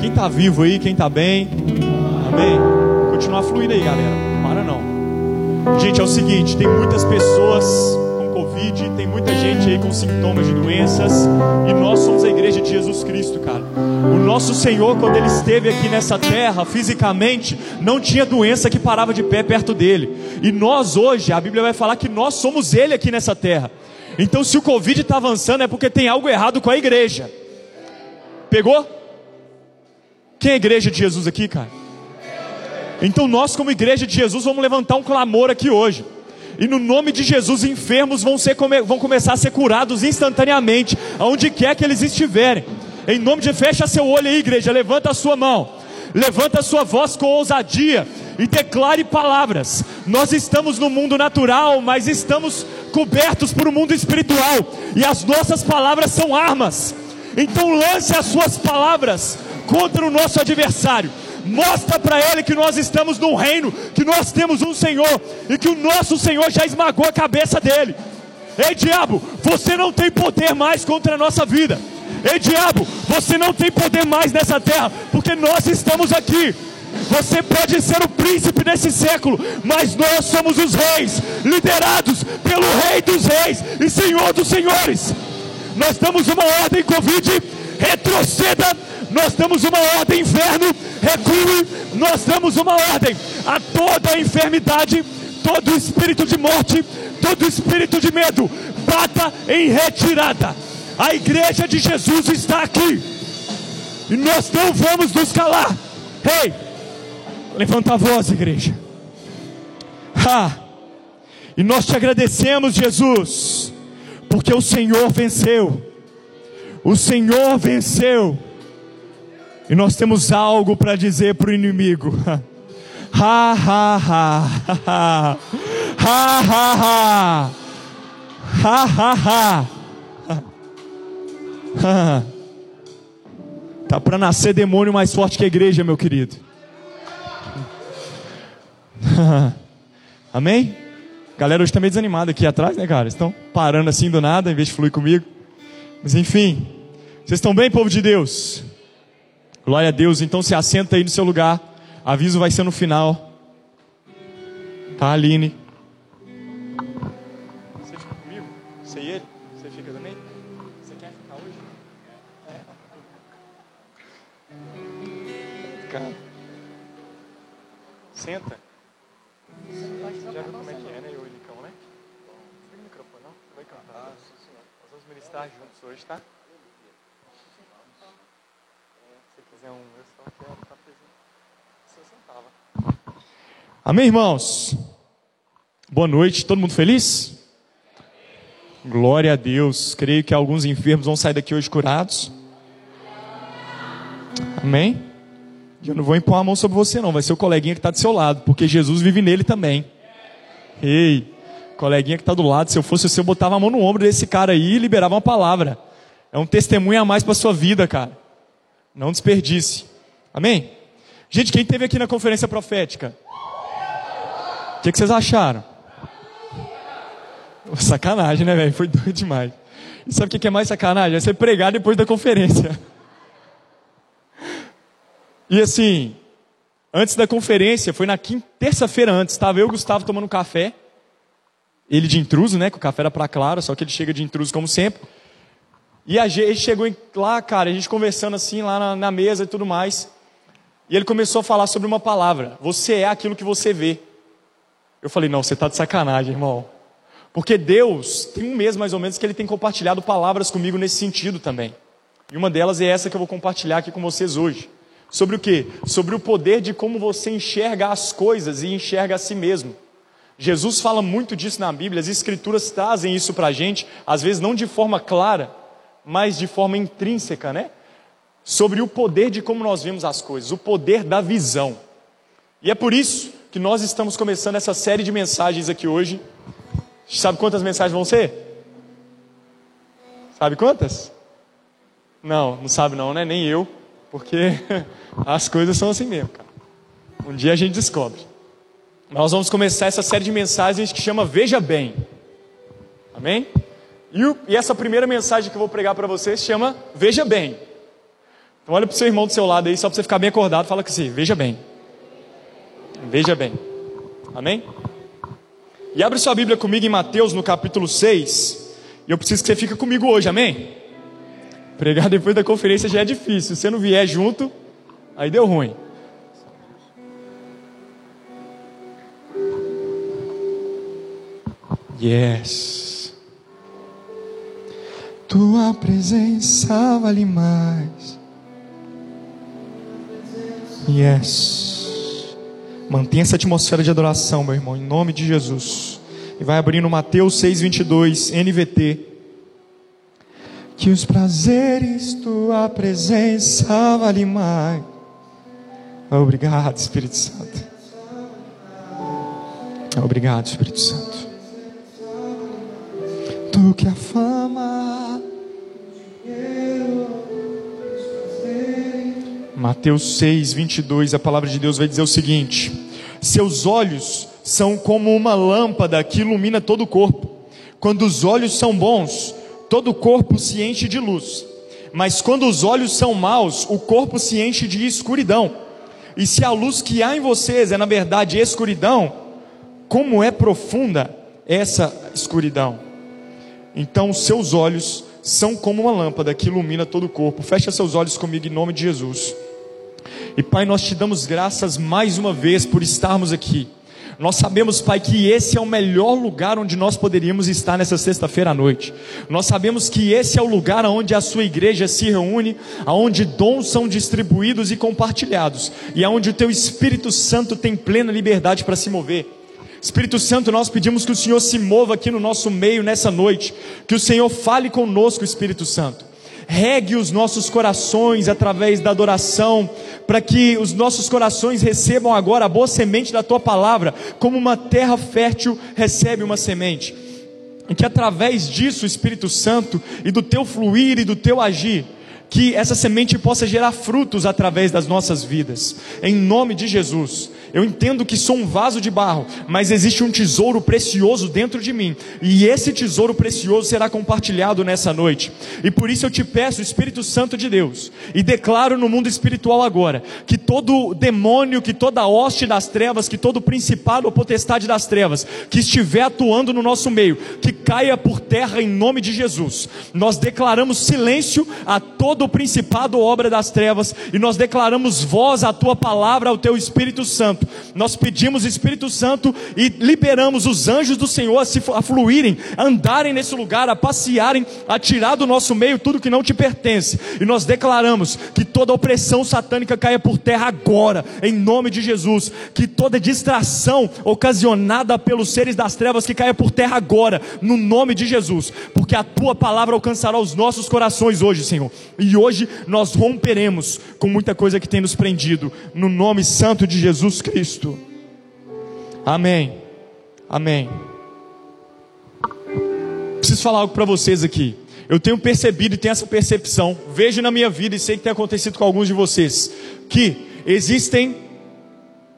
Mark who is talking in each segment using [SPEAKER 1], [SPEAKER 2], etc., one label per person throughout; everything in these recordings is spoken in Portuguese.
[SPEAKER 1] Quem está vivo aí, quem está bem, amém? Continuar fluindo aí, galera. Para não. Gente, é o seguinte: tem muitas pessoas com Covid, tem muita gente aí com sintomas de doenças, e nós somos a igreja de Jesus Cristo, cara. O nosso Senhor, quando ele esteve aqui nessa terra, fisicamente, não tinha doença que parava de pé perto dele. E nós hoje, a Bíblia vai falar que nós somos ele aqui nessa terra. Então, se o Covid está avançando, é porque tem algo errado com a igreja. Pegou? Quem é a igreja de Jesus aqui, cara? Então, nós, como igreja de Jesus, vamos levantar um clamor aqui hoje. E no nome de Jesus, enfermos vão, ser, vão começar a ser curados instantaneamente, aonde quer que eles estiverem. Em nome de fecha seu olho aí, igreja, levanta a sua mão. Levanta a sua voz com ousadia e declare palavras. Nós estamos no mundo natural, mas estamos cobertos por um mundo espiritual, e as nossas palavras são armas. Então lance as suas palavras contra o nosso adversário. Mostra para ele que nós estamos num reino, que nós temos um Senhor e que o nosso Senhor já esmagou a cabeça dele. Ei, diabo, você não tem poder mais contra a nossa vida. Ei, diabo, você não tem poder mais nessa terra, porque nós estamos aqui. Você pode ser o príncipe desse século, mas nós somos os reis, liderados pelo Rei dos Reis e Senhor dos Senhores. Nós damos uma ordem, Covid, retroceda. Nós damos uma ordem, inferno, recue. Nós damos uma ordem a toda a enfermidade, todo espírito de morte, todo espírito de medo, bata em retirada. A igreja de Jesus está aqui. E nós não vamos nos calar. Ei, hey, levanta a voz, igreja. Ha! E nós te agradecemos, Jesus, porque o Senhor venceu. O Senhor venceu. E nós temos algo para dizer para o inimigo. Ha ha ha. Ha ha ha. Ha ha ha. Tá para nascer demônio mais forte que a igreja, meu querido. Amém? Galera hoje está meio desanimada aqui atrás, né, cara? Estão parando assim do nada, em vez de fluir comigo. Mas enfim, vocês estão bem, povo de Deus? Glória a Deus. Então se assenta aí no seu lugar. Aviso vai ser no final. Tá, Aline? Você fica comigo? Você e ele? Você fica também? Você quer ficar hoje? É. Fica. Senta. Já viu como é que é, né? Eu e o Nicão, né? Não o microfone, não? Você vai cantar. Nós vamos ministrar juntos hoje, tá? Se quiser um, eu só quero estar presente. Se eu sentava. Amém, irmãos? Boa noite, todo mundo feliz? Glória a Deus. Creio que alguns enfermos vão sair daqui hoje curados. Amém? Eu não vou impor a mão sobre você, não. Vai ser o coleguinha que está do seu lado, porque Jesus vive nele também. Ei, coleguinha que está do lado, se eu fosse você, eu botava a mão no ombro desse cara aí e liberava uma palavra. É um testemunho a mais para sua vida, cara. Não desperdice. Amém? Gente, quem teve aqui na conferência profética? Que, que vocês acharam? Sacanagem, né, velho? Foi doido demais. E sabe o que é mais sacanagem? É você pregar depois da conferência. E assim, antes da conferência, foi na terça-feira antes, estava eu e o Gustavo tomando café. Ele de intruso, né? Que o café era para Clara, só que ele chega de intruso como sempre. E a gente chegou lá, cara, a gente conversando assim lá na, na mesa e tudo mais. E ele começou a falar sobre uma palavra: Você é aquilo que você vê. Eu falei: Não, você está de sacanagem, irmão. Porque Deus, tem um mês mais ou menos que Ele tem compartilhado palavras comigo nesse sentido também. E uma delas é essa que eu vou compartilhar aqui com vocês hoje. Sobre o que? Sobre o poder de como você enxerga as coisas e enxerga a si mesmo. Jesus fala muito disso na Bíblia, as Escrituras trazem isso para a gente, às vezes não de forma clara, mas de forma intrínseca, né? Sobre o poder de como nós vemos as coisas, o poder da visão. E é por isso que nós estamos começando essa série de mensagens aqui hoje. Sabe quantas mensagens vão ser? Sabe quantas? Não, não sabe não, né? Nem eu, porque as coisas são assim mesmo, cara. Um dia a gente descobre. Nós vamos começar essa série de mensagens que chama Veja Bem. Amém? E, o, e essa primeira mensagem que eu vou pregar para vocês chama Veja Bem. Então olha para o seu irmão do seu lado aí, só para você ficar bem acordado, fala com você, veja bem. Veja bem. Amém? E abre sua Bíblia comigo em Mateus no capítulo 6. E eu preciso que você fique comigo hoje, amém? Pregar depois da conferência já é difícil. Se você não vier junto, aí deu ruim. Yes. Tua presença vale mais. Yes. Mantenha essa atmosfera de adoração, meu irmão, em nome de Jesus. E vai abrindo Mateus 6:22, NVT. Que os prazeres tua presença vale mais. Obrigado, Espírito Santo. Obrigado, Espírito Santo. Tu que a fama Mateus 6, 22, a palavra de Deus vai dizer o seguinte: Seus olhos são como uma lâmpada que ilumina todo o corpo. Quando os olhos são bons, todo o corpo se enche de luz. Mas quando os olhos são maus, o corpo se enche de escuridão. E se a luz que há em vocês é na verdade escuridão, como é profunda essa escuridão? Então, seus olhos são como uma lâmpada que ilumina todo o corpo. Fecha seus olhos comigo em nome de Jesus. E Pai, nós te damos graças mais uma vez por estarmos aqui. Nós sabemos, Pai, que esse é o melhor lugar onde nós poderíamos estar nessa sexta-feira à noite. Nós sabemos que esse é o lugar onde a sua igreja se reúne, aonde dons são distribuídos e compartilhados, e aonde o teu Espírito Santo tem plena liberdade para se mover. Espírito Santo, nós pedimos que o Senhor se mova aqui no nosso meio nessa noite, que o Senhor fale conosco, Espírito Santo regue os nossos corações através da adoração, para que os nossos corações recebam agora a boa semente da tua palavra, como uma terra fértil recebe uma semente. E que através disso, Espírito Santo, e do teu fluir e do teu agir, que essa semente possa gerar frutos através das nossas vidas, em nome de Jesus. Eu entendo que sou um vaso de barro, mas existe um tesouro precioso dentro de mim, e esse tesouro precioso será compartilhado nessa noite. E por isso eu te peço, Espírito Santo de Deus, e declaro no mundo espiritual agora, que todo demônio, que toda hoste das trevas, que todo principado ou potestade das trevas, que estiver atuando no nosso meio, que caia por terra em nome de Jesus. Nós declaramos silêncio a todo principado ou obra das trevas, e nós declaramos voz à tua palavra, ao teu Espírito Santo nós pedimos Espírito Santo e liberamos os anjos do Senhor a, se, a fluírem, a andarem nesse lugar, a passearem, a tirar do nosso meio tudo que não te pertence. E nós declaramos que toda opressão satânica caia por terra agora, em nome de Jesus. Que toda distração ocasionada pelos seres das trevas que caia por terra agora, no nome de Jesus. Porque a tua palavra alcançará os nossos corações hoje, Senhor. E hoje nós romperemos com muita coisa que tem nos prendido, no nome santo de Jesus Cristo. Cristo. Amém. Amém. Preciso falar algo para vocês aqui. Eu tenho percebido e tenho essa percepção, vejo na minha vida e sei que tem acontecido com alguns de vocês, que existem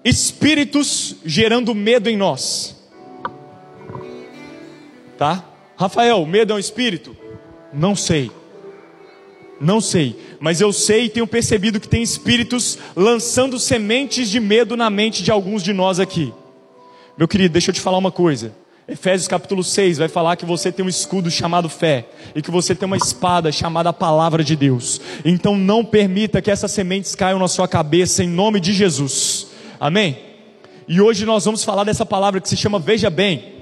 [SPEAKER 1] espíritos gerando medo em nós. Tá? Rafael, medo é um espírito? Não sei. Não sei, mas eu sei e tenho percebido que tem espíritos lançando sementes de medo na mente de alguns de nós aqui. Meu querido, deixa eu te falar uma coisa. Efésios capítulo 6 vai falar que você tem um escudo chamado fé e que você tem uma espada chamada palavra de Deus. Então não permita que essas sementes caiam na sua cabeça em nome de Jesus. Amém? E hoje nós vamos falar dessa palavra que se chama veja bem.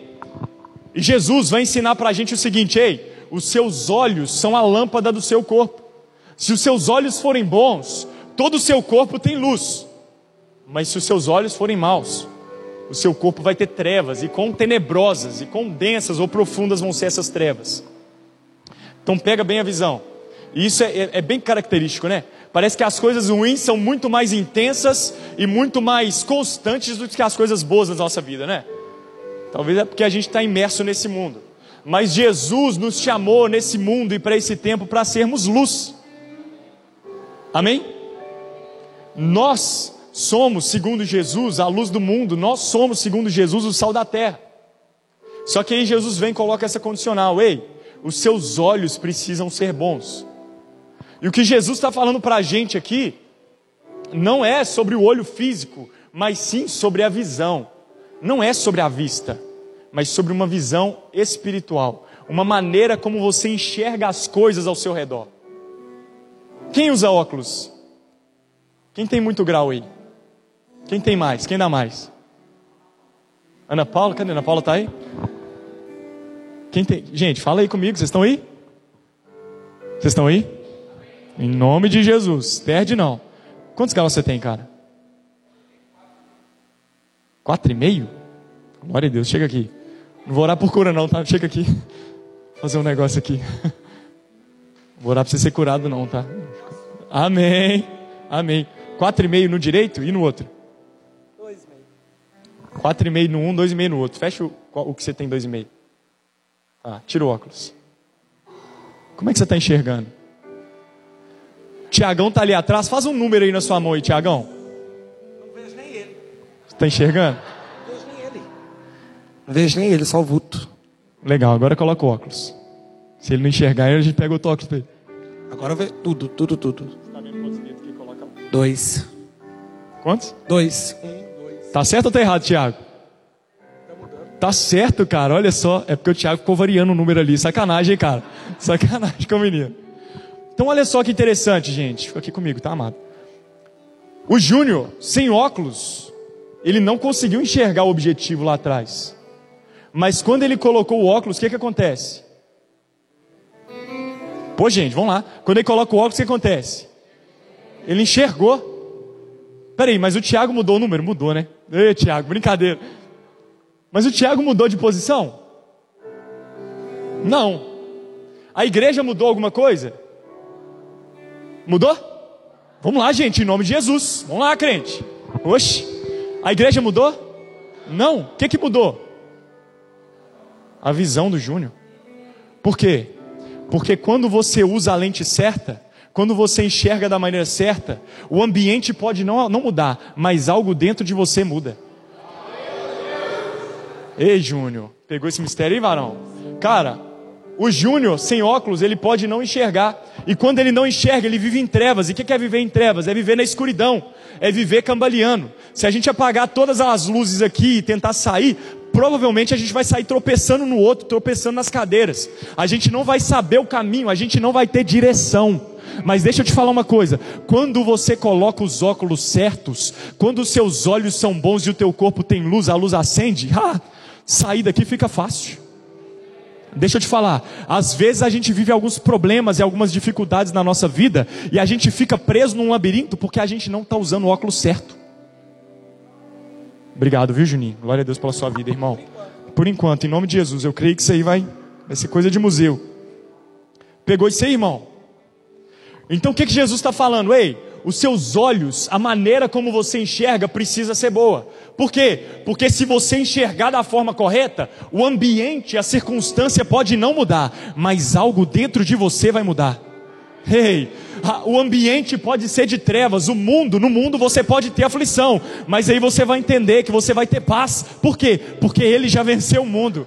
[SPEAKER 1] E Jesus vai ensinar para a gente o seguinte: ei, os seus olhos são a lâmpada do seu corpo. Se os seus olhos forem bons, todo o seu corpo tem luz. Mas se os seus olhos forem maus, o seu corpo vai ter trevas, e quão tenebrosas, e quão densas ou profundas vão ser essas trevas. Então pega bem a visão. E isso é, é, é, bem característico, né? Parece que as coisas ruins são muito mais intensas e muito mais constantes do que as coisas boas na nossa vida, né? Talvez é porque a gente está imerso nesse mundo. Mas Jesus nos chamou nesse mundo e para esse tempo para sermos luz. Amém? Nós somos, segundo Jesus, a luz do mundo, nós somos, segundo Jesus, o sal da terra. Só que aí Jesus vem e coloca essa condicional: ei, os seus olhos precisam ser bons. E o que Jesus está falando para a gente aqui não é sobre o olho físico, mas sim sobre a visão. Não é sobre a vista, mas sobre uma visão espiritual, uma maneira como você enxerga as coisas ao seu redor. Quem usa óculos? Quem tem muito grau aí? Quem tem mais? Quem dá mais? Ana Paula, cadê Ana Paula? Tá aí? Quem tem? Gente, fala aí comigo, vocês estão aí? Vocês estão aí? Em nome de Jesus, perde não. Quantos graus você tem, cara? Quatro e meio? Glória a Deus, chega aqui. Não vou orar por cura não, tá? Chega aqui. Fazer um negócio aqui. Vou orar para você ser curado não, tá? Amém. Amém. Quatro e meio no direito e no outro? Dois e meio. Quatro e meio no um, dois e meio no outro. Fecha o, o que você tem dois e meio. Tá, tira o óculos. Como é que você está enxergando? Tiagão está ali atrás. Faz um número aí na sua mão aí, Tiagão.
[SPEAKER 2] Não vejo nem ele.
[SPEAKER 1] Você está enxergando?
[SPEAKER 2] Não vejo nem ele. Não vejo nem ele, só o vulto.
[SPEAKER 1] Legal, agora coloca o óculos. Se ele não enxergar, a gente pega o óculos dele.
[SPEAKER 2] Agora eu vejo tudo, tudo, tudo. Dois.
[SPEAKER 1] Quantos?
[SPEAKER 2] Dois. Um, dois.
[SPEAKER 1] Tá certo ou tá errado, Tiago? Tá certo, cara. Olha só. É porque o Tiago ficou variando o número ali. Sacanagem, cara. Sacanagem com o menino. Então, olha só que interessante, gente. Fica aqui comigo, tá, amado? O Júnior, sem óculos, ele não conseguiu enxergar o objetivo lá atrás. Mas quando ele colocou o óculos, o que, que acontece? Pô, gente, vamos lá. Quando ele coloca o óculos, o que acontece? Ele enxergou. Peraí, mas o Tiago mudou o número? Mudou, né? Ei, Tiago, brincadeira. Mas o Tiago mudou de posição? Não. A igreja mudou alguma coisa? Mudou? Vamos lá, gente, em nome de Jesus. Vamos lá, crente. Oxe. A igreja mudou? Não. O que, que mudou? A visão do Júnior. Por quê? Porque quando você usa a lente certa, quando você enxerga da maneira certa, o ambiente pode não, não mudar, mas algo dentro de você muda. Ei, Júnior, pegou esse mistério aí, varão? Cara, o Júnior, sem óculos, ele pode não enxergar. E quando ele não enxerga, ele vive em trevas. E o que é viver em trevas? É viver na escuridão. É viver cambaleando. Se a gente apagar todas as luzes aqui e tentar sair, provavelmente a gente vai sair tropeçando no outro, tropeçando nas cadeiras. A gente não vai saber o caminho, a gente não vai ter direção. Mas deixa eu te falar uma coisa: quando você coloca os óculos certos, quando os seus olhos são bons e o teu corpo tem luz, a luz acende, ah, sair daqui fica fácil. Deixa eu te falar, às vezes a gente vive alguns problemas e algumas dificuldades na nossa vida e a gente fica preso num labirinto porque a gente não está usando o óculos certo. Obrigado, viu, Juninho? Glória a Deus pela sua vida, irmão. Por enquanto, em nome de Jesus, eu creio que isso aí vai, vai ser coisa de museu. Pegou isso aí, irmão? Então o que, que Jesus está falando? Ei, os seus olhos, a maneira como você enxerga precisa ser boa. Por quê? Porque se você enxergar da forma correta, o ambiente, a circunstância pode não mudar, mas algo dentro de você vai mudar. Ei, o ambiente pode ser de trevas, o mundo, no mundo você pode ter aflição, mas aí você vai entender que você vai ter paz. Por quê? Porque ele já venceu o mundo.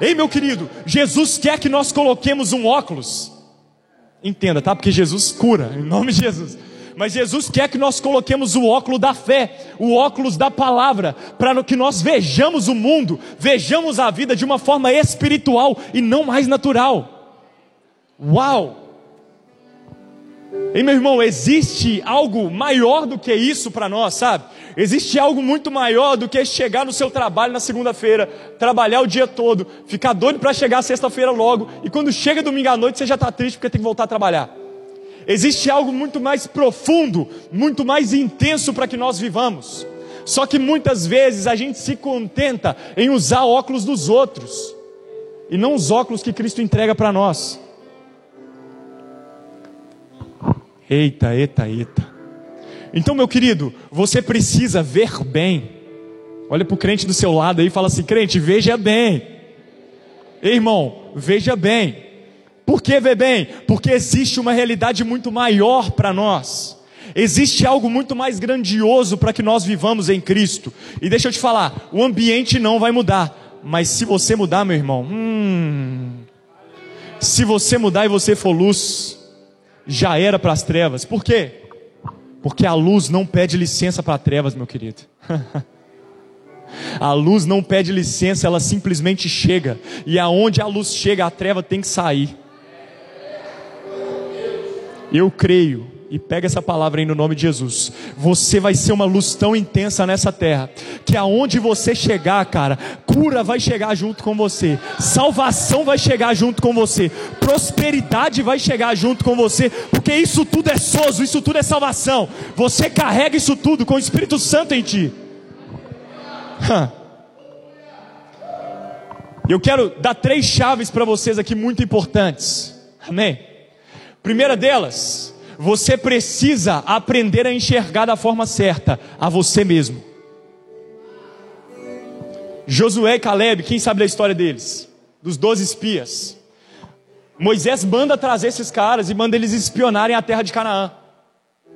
[SPEAKER 1] Ei, meu querido, Jesus quer que nós coloquemos um óculos. Entenda, tá? Porque Jesus cura, em nome de Jesus. Mas Jesus quer que nós coloquemos o óculos da fé, o óculos da palavra, para que nós vejamos o mundo, vejamos a vida de uma forma espiritual e não mais natural. Uau! E meu irmão, existe algo maior do que isso para nós, sabe? Existe algo muito maior do que chegar no seu trabalho na segunda-feira, trabalhar o dia todo, ficar doido para chegar sexta-feira logo, e quando chega domingo à noite você já está triste porque tem que voltar a trabalhar. Existe algo muito mais profundo, muito mais intenso para que nós vivamos. Só que muitas vezes a gente se contenta em usar óculos dos outros e não os óculos que Cristo entrega para nós. Eita, eita, eita. Então, meu querido, você precisa ver bem. Olha para o crente do seu lado aí e fala assim: crente, veja bem. Ei, irmão, veja bem. Por que ver bem? Porque existe uma realidade muito maior para nós. Existe algo muito mais grandioso para que nós vivamos em Cristo. E deixa eu te falar, o ambiente não vai mudar. Mas se você mudar, meu irmão, hum, se você mudar e você for luz, já era para as trevas. Por quê? Porque a luz não pede licença para trevas, meu querido. a luz não pede licença, ela simplesmente chega. E aonde a luz chega, a treva tem que sair. Eu creio e pega essa palavra aí no nome de Jesus. Você vai ser uma luz tão intensa nessa terra, que aonde você chegar, cara, cura vai chegar junto com você, salvação vai chegar junto com você, prosperidade vai chegar junto com você, porque isso tudo é sozo, isso tudo é salvação. Você carrega isso tudo com o Espírito Santo em ti. Eu quero dar três chaves para vocês aqui muito importantes. Amém? Primeira delas, você precisa aprender a enxergar da forma certa a você mesmo. Josué e Caleb, quem sabe da história deles? Dos doze espias. Moisés manda trazer esses caras e manda eles espionarem a terra de Canaã.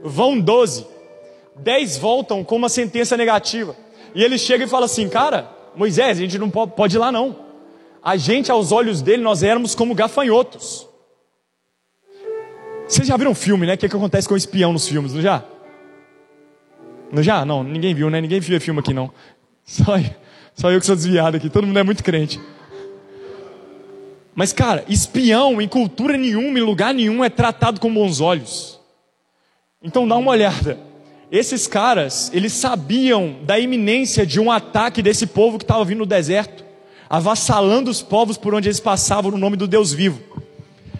[SPEAKER 1] Vão doze. Dez voltam com uma sentença negativa. E ele chega e fala assim: Cara, Moisés, a gente não pode ir lá não. A gente, aos olhos dele, nós éramos como gafanhotos. Vocês já viram um filme, né? O que, é que acontece com o espião nos filmes, não já? Não já? Não, ninguém viu, né? Ninguém viu filme aqui, não. Só, só eu que sou desviado aqui, todo mundo é muito crente. Mas, cara, espião em cultura nenhuma, em lugar nenhum, é tratado com bons olhos. Então dá uma olhada. Esses caras, eles sabiam da iminência de um ataque desse povo que estava vindo no deserto, avassalando os povos por onde eles passavam no nome do Deus vivo.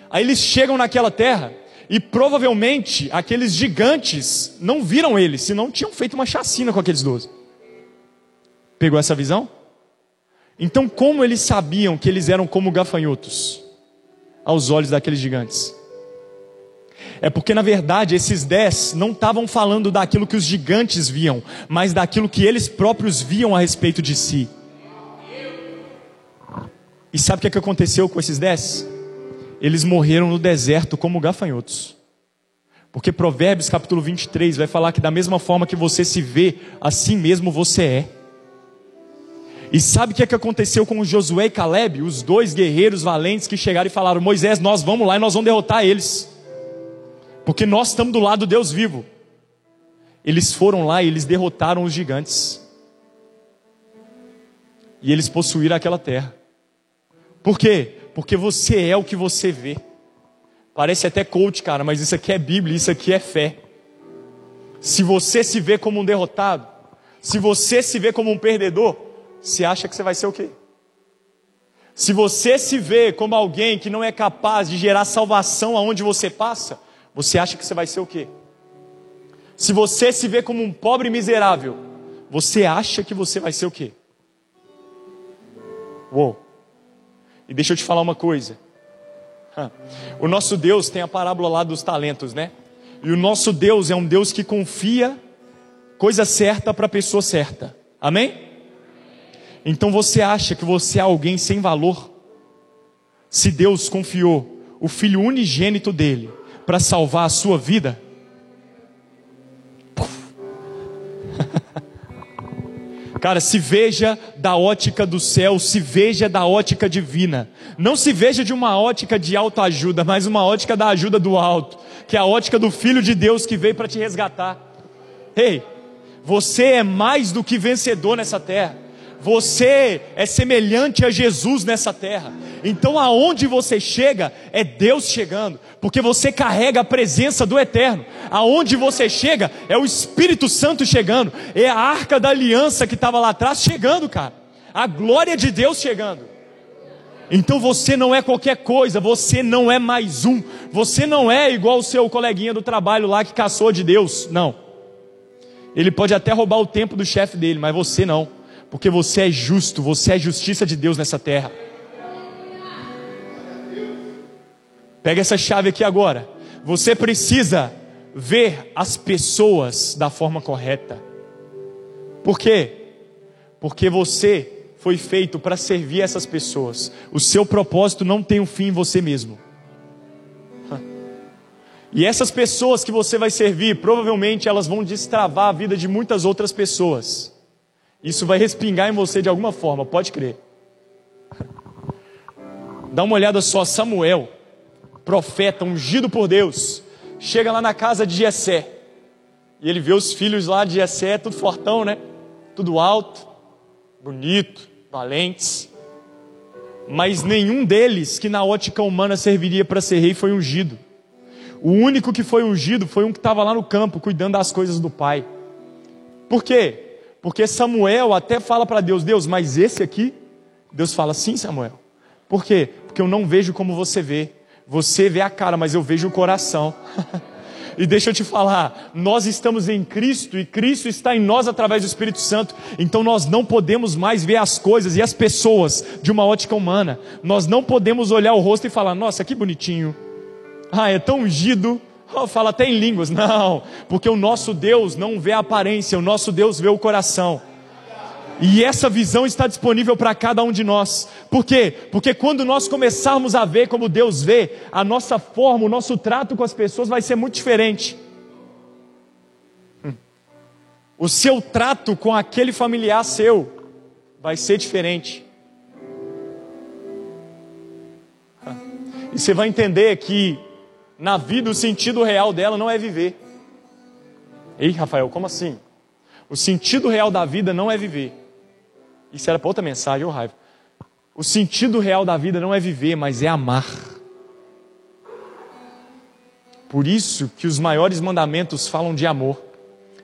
[SPEAKER 1] Aí eles chegam naquela terra e provavelmente aqueles gigantes não viram eles, senão tinham feito uma chacina com aqueles doze. Pegou essa visão? Então, como eles sabiam que eles eram como gafanhotos aos olhos daqueles gigantes? É porque, na verdade, esses dez não estavam falando daquilo que os gigantes viam, mas daquilo que eles próprios viam a respeito de si. E sabe o que, é que aconteceu com esses dez? Eles morreram no deserto como gafanhotos. Porque Provérbios capítulo 23 vai falar que da mesma forma que você se vê, assim mesmo você é. E sabe o que, é que aconteceu com Josué e Caleb, os dois guerreiros valentes que chegaram e falaram: Moisés, nós vamos lá e nós vamos derrotar eles, porque nós estamos do lado do Deus vivo. Eles foram lá e eles derrotaram os gigantes, e eles possuíram aquela terra. Por quê? Porque você é o que você vê. Parece até coach, cara, mas isso aqui é Bíblia, isso aqui é fé. Se você se vê como um derrotado, se você se vê como um perdedor, você acha que você vai ser o quê? Se você se vê como alguém que não é capaz de gerar salvação aonde você passa, você acha que você vai ser o quê? Se você se vê como um pobre miserável, você acha que você vai ser o quê? Uou. E deixa eu te falar uma coisa. O nosso Deus tem a parábola lá dos talentos, né? E o nosso Deus é um Deus que confia coisa certa para a pessoa certa. Amém? Então você acha que você é alguém sem valor? Se Deus confiou o filho unigênito dele para salvar a sua vida, Cara, se veja da ótica do céu, se veja da ótica divina. Não se veja de uma ótica de autoajuda, mas uma ótica da ajuda do alto, que é a ótica do Filho de Deus que veio para te resgatar. Ei, você é mais do que vencedor nessa terra. Você é semelhante a Jesus nessa terra. Então, aonde você chega, é Deus chegando, porque você carrega a presença do Eterno. Aonde você chega, é o Espírito Santo chegando, é a arca da aliança que estava lá atrás chegando, cara. A glória de Deus chegando. Então você não é qualquer coisa, você não é mais um, você não é igual o seu coleguinha do trabalho lá que caçou de Deus, não. Ele pode até roubar o tempo do chefe dele, mas você não porque você é justo, você é justiça de Deus nessa terra. Pega essa chave aqui agora. Você precisa ver as pessoas da forma correta. Por quê? Porque você foi feito para servir essas pessoas. O seu propósito não tem um fim em você mesmo. E essas pessoas que você vai servir, provavelmente elas vão destravar a vida de muitas outras pessoas. Isso vai respingar em você de alguma forma, pode crer. Dá uma olhada só, Samuel, profeta ungido por Deus, chega lá na casa de Jessé. E ele vê os filhos lá de Jessé, tudo fortão, né? Tudo alto, bonito, valentes. Mas nenhum deles que na ótica humana serviria para ser rei foi ungido. O único que foi ungido foi um que estava lá no campo cuidando das coisas do pai. Por quê? Porque Samuel até fala para Deus: Deus, mas esse aqui? Deus fala: Sim, Samuel. Por quê? Porque eu não vejo como você vê. Você vê a cara, mas eu vejo o coração. E deixa eu te falar, nós estamos em Cristo e Cristo está em nós através do Espírito Santo, então nós não podemos mais ver as coisas e as pessoas de uma ótica humana. Nós não podemos olhar o rosto e falar: "Nossa, que bonitinho". Ah, é tão ungido. Oh, fala até em línguas. Não, porque o nosso Deus não vê a aparência, o nosso Deus vê o coração. E essa visão está disponível para cada um de nós. Por quê? Porque quando nós começarmos a ver como Deus vê, a nossa forma, o nosso trato com as pessoas vai ser muito diferente. O seu trato com aquele familiar seu vai ser diferente. E você vai entender que na vida o sentido real dela não é viver. Ei, Rafael, como assim? O sentido real da vida não é viver. Isso era para outra mensagem, ô raiva. O sentido real da vida não é viver, mas é amar. Por isso que os maiores mandamentos falam de amor.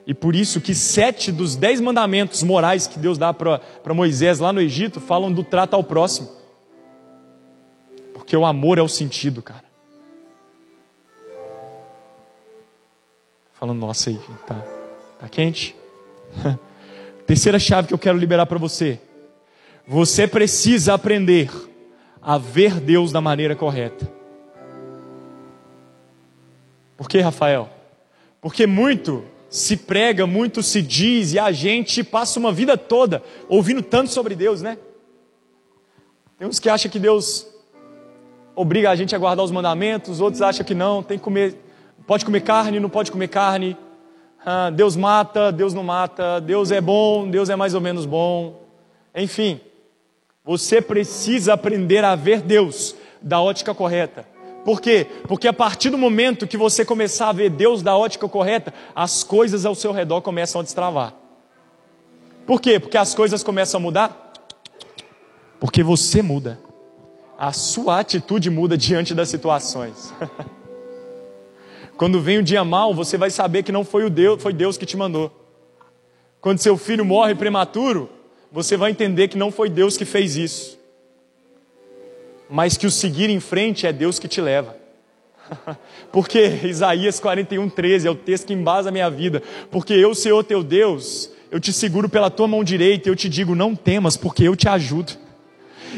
[SPEAKER 1] E por isso que sete dos dez mandamentos morais que Deus dá para Moisés lá no Egito falam do trato ao próximo. Porque o amor é o sentido, cara. Falando, nossa aí, tá, tá quente? Terceira chave que eu quero liberar para você. Você precisa aprender a ver Deus da maneira correta. Por que, Rafael? Porque muito se prega, muito se diz e a gente passa uma vida toda ouvindo tanto sobre Deus, né? Tem uns que acham que Deus obriga a gente a guardar os mandamentos, outros acham que não, tem que comer, pode comer carne, não pode comer carne. Ah, Deus mata, Deus não mata, Deus é bom, Deus é mais ou menos bom. Enfim, você precisa aprender a ver Deus da ótica correta. Por quê? Porque a partir do momento que você começar a ver Deus da ótica correta, as coisas ao seu redor começam a destravar. Por quê? Porque as coisas começam a mudar? Porque você muda. A sua atitude muda diante das situações. Quando vem o dia mal, você vai saber que não foi o Deus, foi Deus que te mandou. Quando seu filho morre prematuro, você vai entender que não foi Deus que fez isso. Mas que o seguir em frente é Deus que te leva. Porque Isaías 41, 13 é o texto que embasa a minha vida. Porque eu, Senhor teu Deus, eu te seguro pela tua mão direita e eu te digo: não temas, porque eu te ajudo.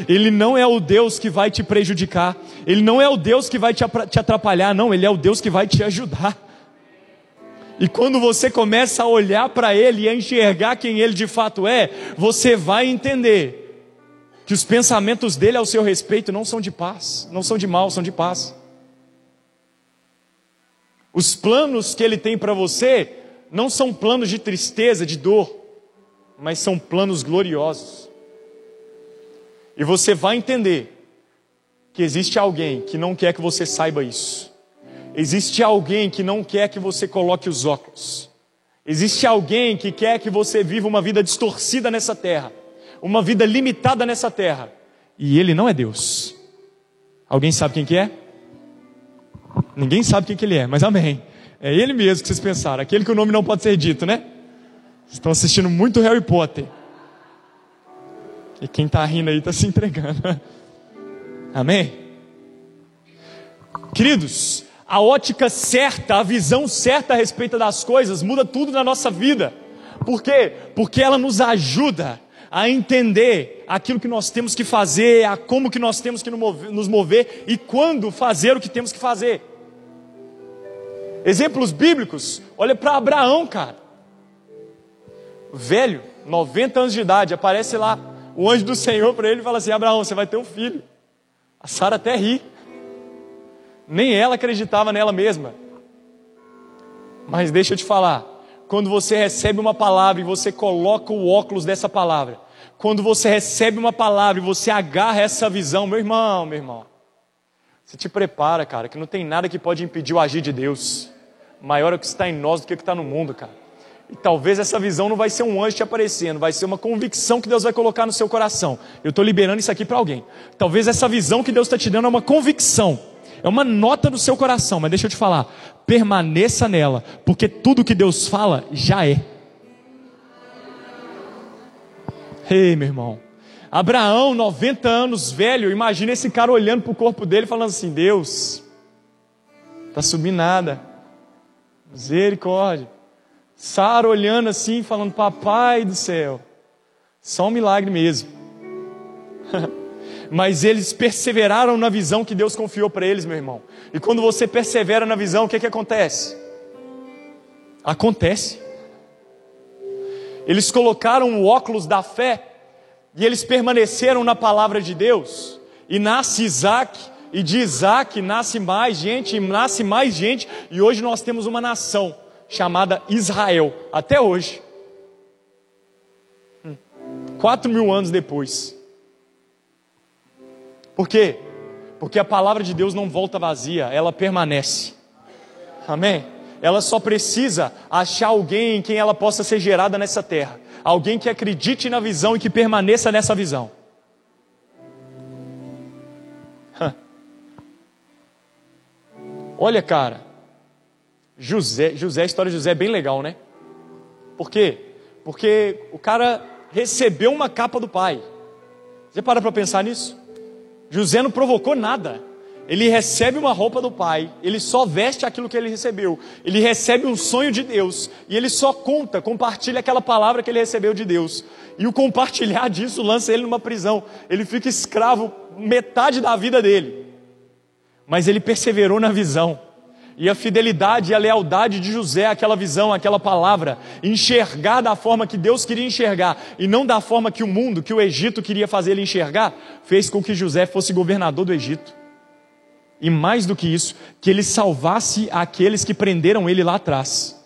[SPEAKER 1] Ele não é o Deus que vai te prejudicar, Ele não é o Deus que vai te atrapalhar, não, Ele é o Deus que vai te ajudar. E quando você começa a olhar para Ele e a enxergar quem Ele de fato é, você vai entender que os pensamentos dele ao seu respeito não são de paz, não são de mal, são de paz. Os planos que Ele tem para você não são planos de tristeza, de dor, mas são planos gloriosos. E você vai entender que existe alguém que não quer que você saiba isso. Existe alguém que não quer que você coloque os óculos. Existe alguém que quer que você viva uma vida distorcida nessa terra, uma vida limitada nessa terra. E ele não é Deus. Alguém sabe quem que é? Ninguém sabe quem que ele é, mas amém. É ele mesmo que vocês pensaram, aquele que o nome não pode ser dito, né? Estão assistindo muito Harry Potter. E quem está rindo aí está se entregando. Amém? Queridos, a ótica certa, a visão certa a respeito das coisas muda tudo na nossa vida. Por quê? Porque ela nos ajuda a entender aquilo que nós temos que fazer, a como que nós temos que nos mover e quando fazer o que temos que fazer. Exemplos bíblicos, olha para Abraão, cara. Velho, 90 anos de idade, aparece lá o anjo do Senhor para ele fala assim: Abraão, você vai ter um filho. A Sara até ri. Nem ela acreditava nela mesma. Mas deixa eu te falar: quando você recebe uma palavra e você coloca o óculos dessa palavra, quando você recebe uma palavra e você agarra essa visão, meu irmão, meu irmão, Se te prepara, cara, que não tem nada que pode impedir o agir de Deus. Maior é o que está em nós do que o que está no mundo, cara. E talvez essa visão não vai ser um anjo te aparecendo, vai ser uma convicção que Deus vai colocar no seu coração. Eu estou liberando isso aqui para alguém. Talvez essa visão que Deus está te dando é uma convicção, é uma nota no seu coração, mas deixa eu te falar, permaneça nela, porque tudo que Deus fala já é. Ei, meu irmão. Abraão, 90 anos, velho, imagina esse cara olhando para o corpo dele falando assim: Deus, tá subindo nada, misericórdia. Sara olhando assim, falando: Papai do céu, só um milagre mesmo. Mas eles perseveraram na visão que Deus confiou para eles, meu irmão. E quando você persevera na visão, o que, que acontece? Acontece. Eles colocaram o óculos da fé e eles permaneceram na palavra de Deus. E nasce Isaac, e de Isaac nasce mais gente, e nasce mais gente, e hoje nós temos uma nação chamada Israel, até hoje. Hum. Quatro mil anos depois. Por quê? Porque a palavra de Deus não volta vazia, ela permanece. Amém? Ela só precisa achar alguém em quem ela possa ser gerada nessa terra. Alguém que acredite na visão e que permaneça nessa visão. Olha, cara, José, José, a história de José é bem legal, né? Por quê? Porque o cara recebeu uma capa do pai. Você para para pensar nisso? José não provocou nada. Ele recebe uma roupa do pai, ele só veste aquilo que ele recebeu. Ele recebe um sonho de Deus e ele só conta, compartilha aquela palavra que ele recebeu de Deus. E o compartilhar disso lança ele numa prisão. Ele fica escravo metade da vida dele. Mas ele perseverou na visão. E a fidelidade e a lealdade de José àquela visão, àquela palavra, enxergar da forma que Deus queria enxergar e não da forma que o mundo, que o Egito queria fazer ele enxergar, fez com que José fosse governador do Egito. E mais do que isso, que ele salvasse aqueles que prenderam ele lá atrás.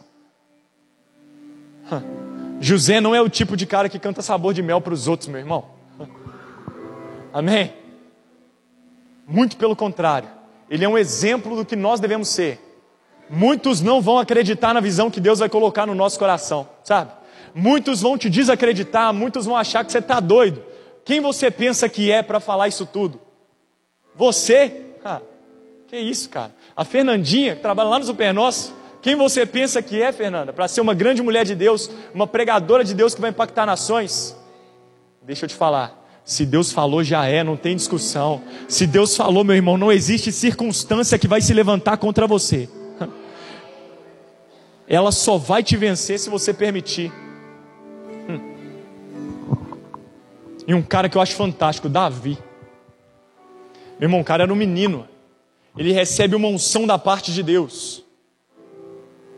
[SPEAKER 1] José não é o tipo de cara que canta sabor de mel para os outros, meu irmão. Amém? Muito pelo contrário. Ele é um exemplo do que nós devemos ser. Muitos não vão acreditar na visão que Deus vai colocar no nosso coração, sabe? Muitos vão te desacreditar, muitos vão achar que você está doido. Quem você pensa que é para falar isso tudo? Você? Ah, que isso, cara? A Fernandinha, que trabalha lá no Super Nosso, quem você pensa que é, Fernanda? Para ser uma grande mulher de Deus, uma pregadora de Deus que vai impactar nações? Deixa eu te falar. Se Deus falou, já é, não tem discussão. Se Deus falou, meu irmão, não existe circunstância que vai se levantar contra você. Ela só vai te vencer se você permitir. E um cara que eu acho fantástico, Davi. Meu irmão, o cara era um menino. Ele recebe uma unção da parte de Deus.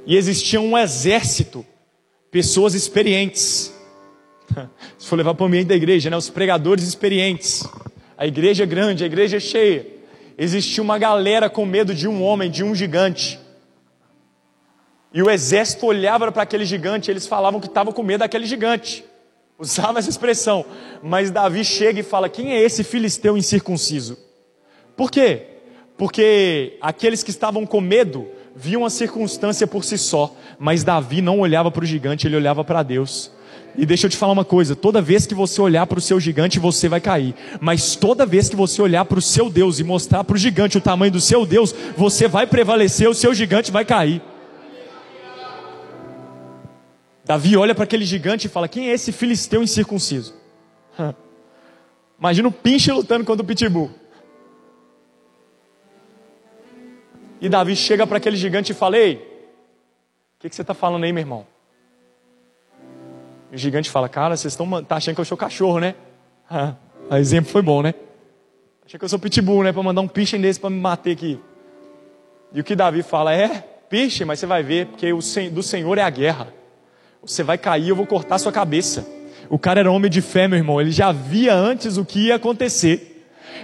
[SPEAKER 1] E existia um exército, pessoas experientes se for levar para o ambiente da igreja, né? os pregadores experientes, a igreja é grande, a igreja é cheia. Existia uma galera com medo de um homem, de um gigante. E o exército olhava para aquele gigante, eles falavam que estavam com medo daquele gigante. Usava essa expressão. Mas Davi chega e fala: Quem é esse filisteu incircunciso? Por quê? Porque aqueles que estavam com medo viam a circunstância por si só, mas Davi não olhava para o gigante, ele olhava para Deus. E deixa eu te falar uma coisa: toda vez que você olhar para o seu gigante, você vai cair. Mas toda vez que você olhar para o seu Deus e mostrar para o gigante o tamanho do seu Deus, você vai prevalecer, o seu gigante vai cair. Davi olha para aquele gigante e fala: Quem é esse filisteu incircunciso? Imagina o pinche lutando contra o pitbull. E Davi chega para aquele gigante e fala: Ei, o que, que você está falando aí, meu irmão? O gigante fala: Cara, vocês estão tá achando que eu sou cachorro, né? Ah, exemplo foi bom, né? Achei que eu sou pitbull, né? Para mandar um pichen desse para me bater aqui. E o que Davi fala é: Piche, mas você vai ver, porque o do Senhor é a guerra. Você vai cair, eu vou cortar sua cabeça. O cara era homem de fé, meu irmão. Ele já via antes o que ia acontecer.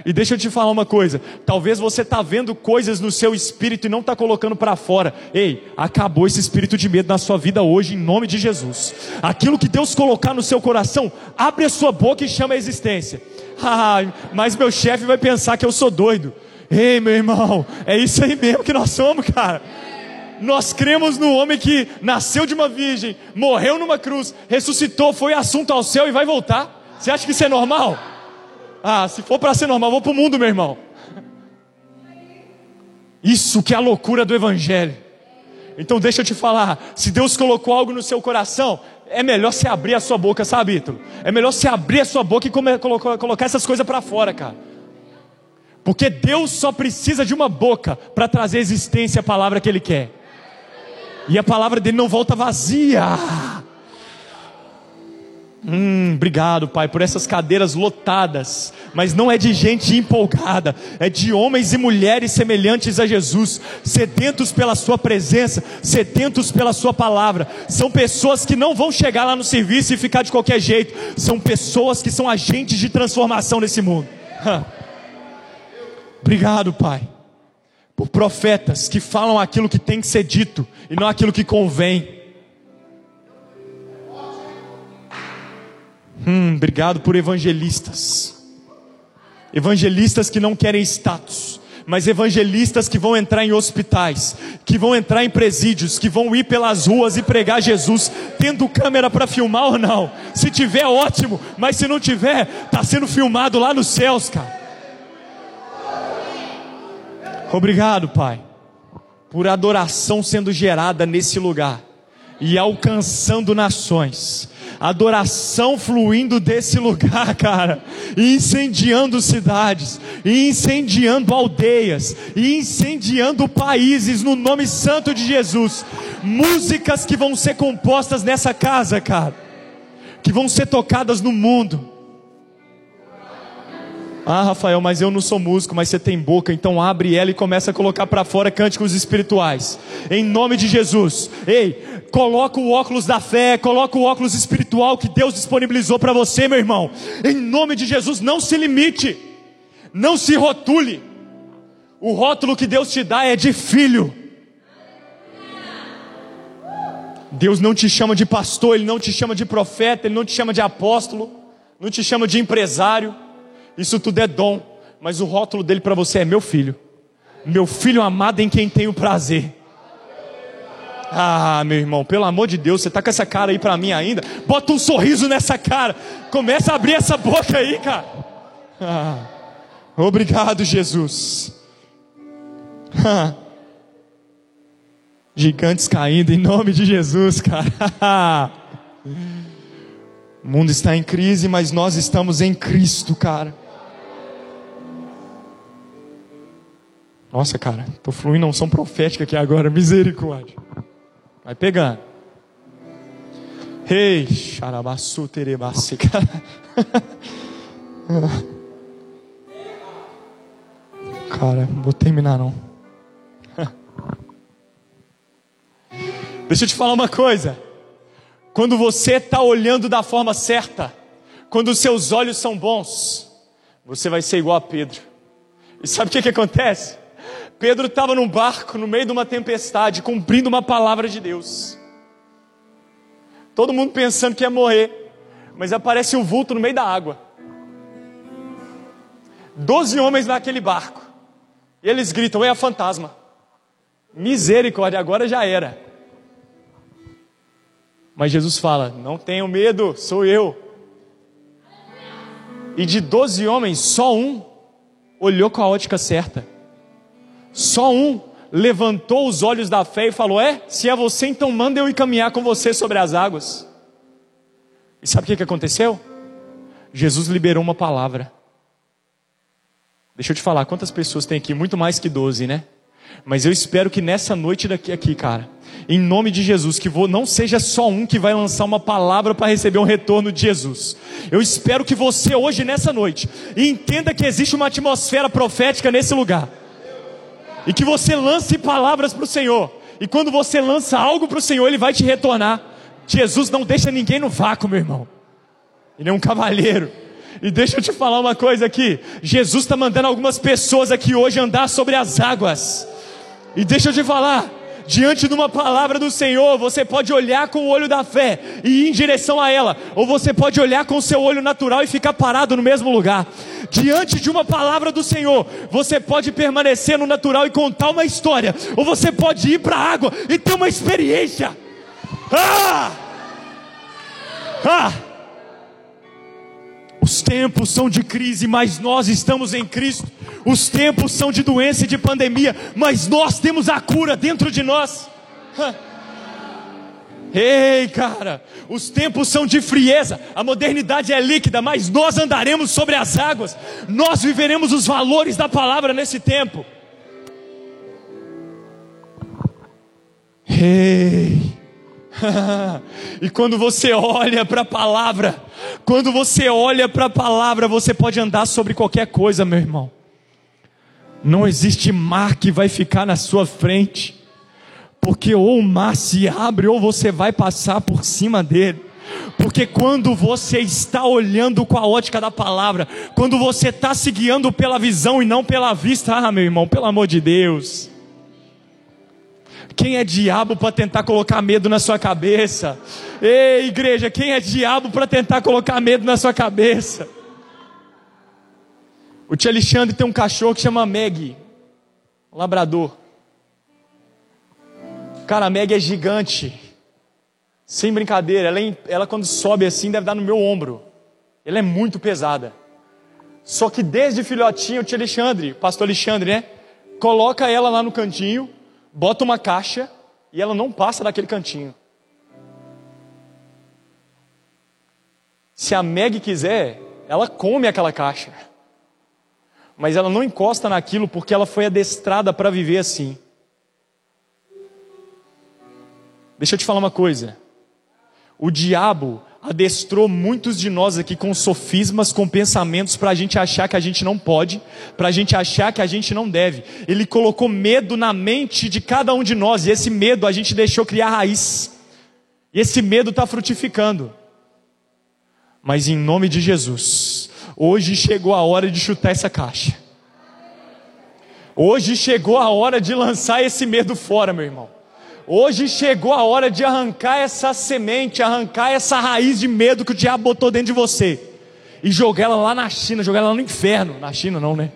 [SPEAKER 1] E deixa eu te falar uma coisa: talvez você está vendo coisas no seu espírito e não está colocando para fora. Ei, acabou esse espírito de medo na sua vida hoje, em nome de Jesus. Aquilo que Deus colocar no seu coração, abre a sua boca e chama a existência. Ah, mas meu chefe vai pensar que eu sou doido. Ei, meu irmão, é isso aí mesmo que nós somos, cara. Nós cremos no homem que nasceu de uma virgem, morreu numa cruz, ressuscitou, foi assunto ao céu e vai voltar. Você acha que isso é normal? Ah, se for para ser normal, vou para o mundo, meu irmão. Isso que é a loucura do Evangelho. Então deixa eu te falar, se Deus colocou algo no seu coração, é melhor você abrir a sua boca, sabe, Ítalo? É melhor você abrir a sua boca e colocar essas coisas para fora, cara. Porque Deus só precisa de uma boca para trazer existência à palavra que Ele quer. E a palavra dele não volta vazia. Hum, obrigado, Pai, por essas cadeiras lotadas, mas não é de gente empolgada, é de homens e mulheres semelhantes a Jesus, sedentos pela Sua presença, sedentos pela Sua palavra. São pessoas que não vão chegar lá no serviço e ficar de qualquer jeito, são pessoas que são agentes de transformação nesse mundo. Obrigado, Pai, por profetas que falam aquilo que tem que ser dito e não aquilo que convém. Hum, obrigado por evangelistas. Evangelistas que não querem status, mas evangelistas que vão entrar em hospitais, que vão entrar em presídios, que vão ir pelas ruas e pregar Jesus, tendo câmera para filmar ou não. Se tiver, ótimo, mas se não tiver, está sendo filmado lá nos céus, cara. Obrigado, Pai, por adoração sendo gerada nesse lugar e alcançando nações adoração fluindo desse lugar, cara, incendiando cidades, incendiando aldeias, incendiando países no nome santo de Jesus. Músicas que vão ser compostas nessa casa, cara, que vão ser tocadas no mundo ah, Rafael, mas eu não sou músico, mas você tem boca, então abre ela e começa a colocar para fora cânticos espirituais. Em nome de Jesus. Ei, coloca o óculos da fé, coloca o óculos espiritual que Deus disponibilizou para você, meu irmão. Em nome de Jesus, não se limite. Não se rotule. O rótulo que Deus te dá é de filho. Deus não te chama de pastor, Ele não te chama de profeta, Ele não te chama de apóstolo, não te chama de empresário. Isso tudo é dom, mas o rótulo dele para você é meu filho. Meu filho amado em quem tenho prazer. Ah, meu irmão, pelo amor de Deus, você tá com essa cara aí para mim ainda? Bota um sorriso nessa cara. Começa a abrir essa boca aí, cara. Ah, obrigado, Jesus. Ah, gigantes caindo em nome de Jesus, cara. O mundo está em crise, mas nós estamos em Cristo, cara. Nossa, cara, tô fluindo unção profética aqui agora, misericórdia. Vai pegando. Rei, xarabaçu terebassi, cara. Cara, não vou terminar não. Deixa eu te falar uma coisa. Quando você está olhando da forma certa, quando os seus olhos são bons, você vai ser igual a Pedro. E sabe o que, que acontece? Pedro estava num barco no meio de uma tempestade, cumprindo uma palavra de Deus. Todo mundo pensando que ia morrer, mas aparece um vulto no meio da água. Doze homens naquele barco. E eles gritam: é a fantasma. Misericórdia, agora já era. Mas Jesus fala: Não tenham medo, sou eu. E de doze homens, só um olhou com a ótica certa. Só um levantou os olhos da fé e falou: É, se é você, então manda eu ir caminhar com você sobre as águas. E sabe o que, aconteceu? Jesus liberou uma palavra. Deixa eu te falar, quantas pessoas tem aqui? Muito mais que 12, né? Mas eu espero que nessa noite daqui aqui, cara, em nome de Jesus, que não seja só um que vai lançar uma palavra para receber um retorno de Jesus. Eu espero que você hoje nessa noite entenda que existe uma atmosfera profética nesse lugar e que você lance palavras para o Senhor. E quando você lança algo para o Senhor, Ele vai te retornar. Jesus não deixa ninguém no vácuo, meu irmão. Ele é um cavalheiro. E deixa eu te falar uma coisa aqui. Jesus está mandando algumas pessoas aqui hoje andar sobre as águas. E deixa eu te falar, Diante de uma palavra do Senhor, você pode olhar com o olho da fé e ir em direção a ela, ou você pode olhar com o seu olho natural e ficar parado no mesmo lugar. Diante de uma palavra do Senhor, você pode permanecer no natural e contar uma história, ou você pode ir para a água e ter uma experiência. Ah! Ah! Os tempos são de crise, mas nós estamos em Cristo. Os tempos são de doença e de pandemia, mas nós temos a cura dentro de nós. Ei, cara, os tempos são de frieza, a modernidade é líquida, mas nós andaremos sobre as águas, nós viveremos os valores da palavra nesse tempo. Ei, e quando você olha para a palavra, quando você olha para a palavra, você pode andar sobre qualquer coisa, meu irmão. Não existe mar que vai ficar na sua frente, porque ou o mar se abre ou você vai passar por cima dele. Porque quando você está olhando com a ótica da palavra, quando você está se guiando pela visão e não pela vista, ah, meu irmão, pelo amor de Deus. Quem é diabo para tentar colocar medo na sua cabeça? Ei, igreja, quem é diabo para tentar colocar medo na sua cabeça? O tio Alexandre tem um cachorro que chama Meg, um labrador. Cara, a Meg é gigante. Sem brincadeira, ela, é, ela quando sobe assim deve dar no meu ombro. Ela é muito pesada. Só que desde filhotinho, o tio Alexandre, pastor Alexandre, né? Coloca ela lá no cantinho bota uma caixa e ela não passa daquele cantinho. Se a Meg quiser, ela come aquela caixa. Mas ela não encosta naquilo porque ela foi adestrada para viver assim. Deixa eu te falar uma coisa. O diabo adestrou muitos de nós aqui com sofismas, com pensamentos para a gente achar que a gente não pode, para a gente achar que a gente não deve. Ele colocou medo na mente de cada um de nós e esse medo a gente deixou criar raiz. E esse medo está frutificando. Mas em nome de Jesus, hoje chegou a hora de chutar essa caixa. Hoje chegou a hora de lançar esse medo fora, meu irmão. Hoje chegou a hora de arrancar essa semente, arrancar essa raiz de medo que o diabo botou dentro de você e jogar ela lá na China, jogar ela lá no inferno. Na China não, né?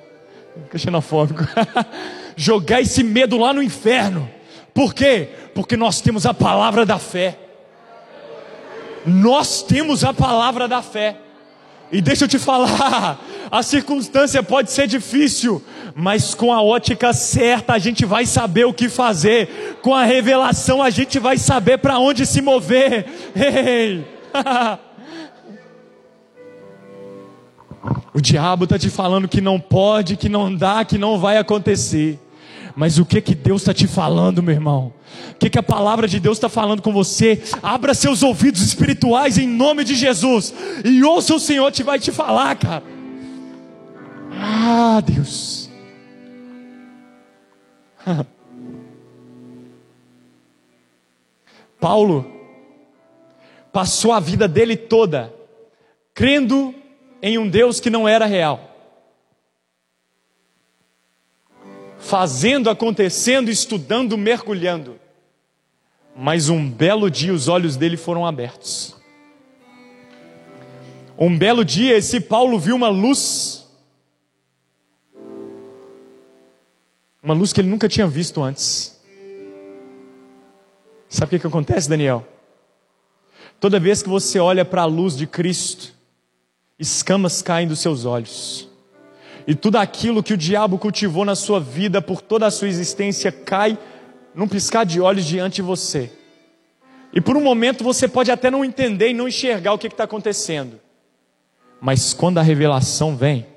[SPEAKER 1] Fica xenofóbico. jogar esse medo lá no inferno. Por quê? Porque nós temos a palavra da fé. Nós temos a palavra da fé. E deixa eu te falar, a circunstância pode ser difícil, mas com a ótica certa a gente vai saber o que fazer, com a revelação a gente vai saber para onde se mover. Ei! o diabo está te falando que não pode, que não dá, que não vai acontecer. Mas o que que Deus está te falando, meu irmão? O que que a palavra de Deus está falando com você? Abra seus ouvidos espirituais em nome de Jesus e ouça o Senhor te vai te falar, cara. Ah, Deus. Paulo passou a vida dele toda crendo em um Deus que não era real. Fazendo, acontecendo, estudando, mergulhando. Mas um belo dia os olhos dele foram abertos. Um belo dia esse Paulo viu uma luz, uma luz que ele nunca tinha visto antes. Sabe o que, que acontece, Daniel? Toda vez que você olha para a luz de Cristo, escamas caem dos seus olhos e tudo aquilo que o diabo cultivou na sua vida por toda a sua existência cai num piscar de olhos diante de você. E por um momento você pode até não entender e não enxergar o que está acontecendo. Mas quando a revelação vem,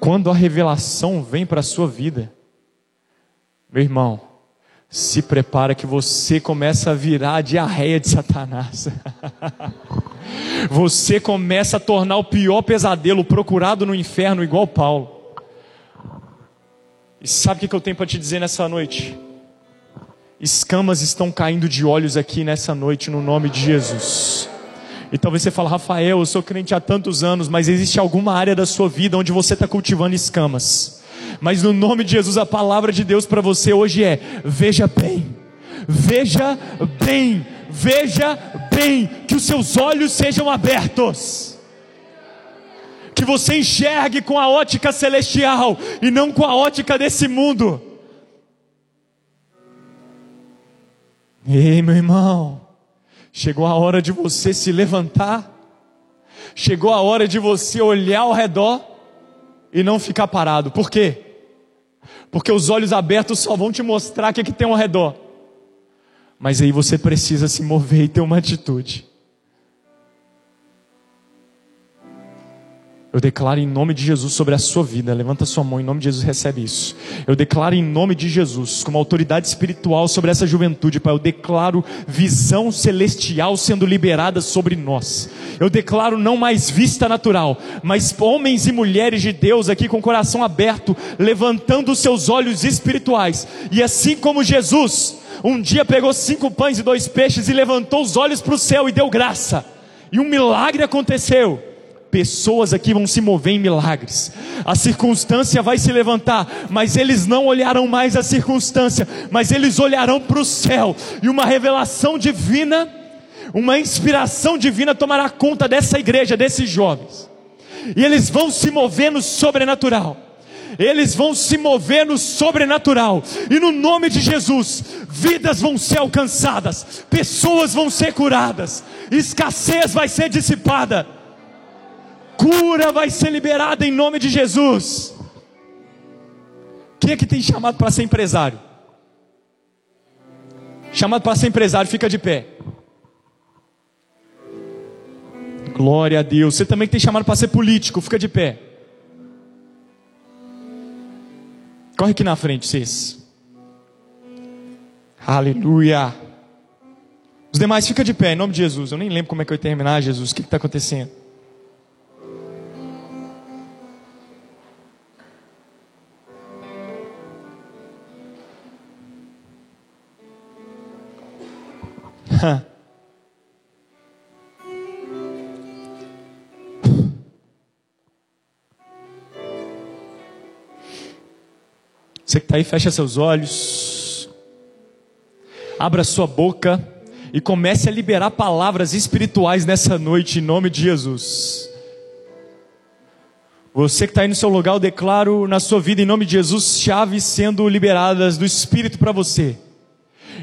[SPEAKER 1] quando a revelação vem para a sua vida, meu irmão, se prepara que você começa a virar a diarreia de Satanás. você começa a tornar o pior pesadelo procurado no inferno igual Paulo. E sabe o que eu tenho para te dizer nessa noite? Escamas estão caindo de olhos aqui nessa noite no nome de Jesus. E talvez você fale, Rafael, eu sou crente há tantos anos, mas existe alguma área da sua vida onde você está cultivando escamas Mas no nome de Jesus, a palavra de Deus para você hoje é: veja bem, veja bem, veja bem, que os seus olhos sejam abertos. Que você enxergue com a ótica celestial e não com a ótica desse mundo. Ei, meu irmão, chegou a hora de você se levantar, chegou a hora de você olhar ao redor e não ficar parado. Por quê? Porque os olhos abertos só vão te mostrar o que, é que tem ao redor. Mas aí você precisa se mover e ter uma atitude. Eu declaro em nome de Jesus sobre a sua vida. Levanta sua mão, em nome de Jesus recebe isso. Eu declaro em nome de Jesus, como autoridade espiritual sobre essa juventude, Pai. Eu declaro visão celestial sendo liberada sobre nós. Eu declaro não mais vista natural, mas homens e mulheres de Deus aqui com o coração aberto, levantando seus olhos espirituais. E assim como Jesus, um dia pegou cinco pães e dois peixes e levantou os olhos para o céu e deu graça. E um milagre aconteceu pessoas aqui vão se mover em milagres. A circunstância vai se levantar, mas eles não olharão mais a circunstância, mas eles olharão para o céu, e uma revelação divina, uma inspiração divina tomará conta dessa igreja, desses jovens, e eles vão se mover no sobrenatural. Eles vão se mover no sobrenatural, e no nome de Jesus, vidas vão ser alcançadas, pessoas vão ser curadas, escassez vai ser dissipada cura vai ser liberada em nome de Jesus. Quem é que tem chamado para ser empresário? Chamado para ser empresário, fica de pé. Glória a Deus. Você também tem chamado para ser político, fica de pé. Corre aqui na frente, vocês. Aleluia. Os demais fica de pé, em nome de Jesus. Eu nem lembro como é que eu ia terminar, Jesus. O que está acontecendo? Você que está aí, fecha seus olhos, abra sua boca e comece a liberar palavras espirituais nessa noite, em nome de Jesus. Você que está aí no seu lugar, eu declaro na sua vida, em nome de Jesus, chaves sendo liberadas do Espírito para você.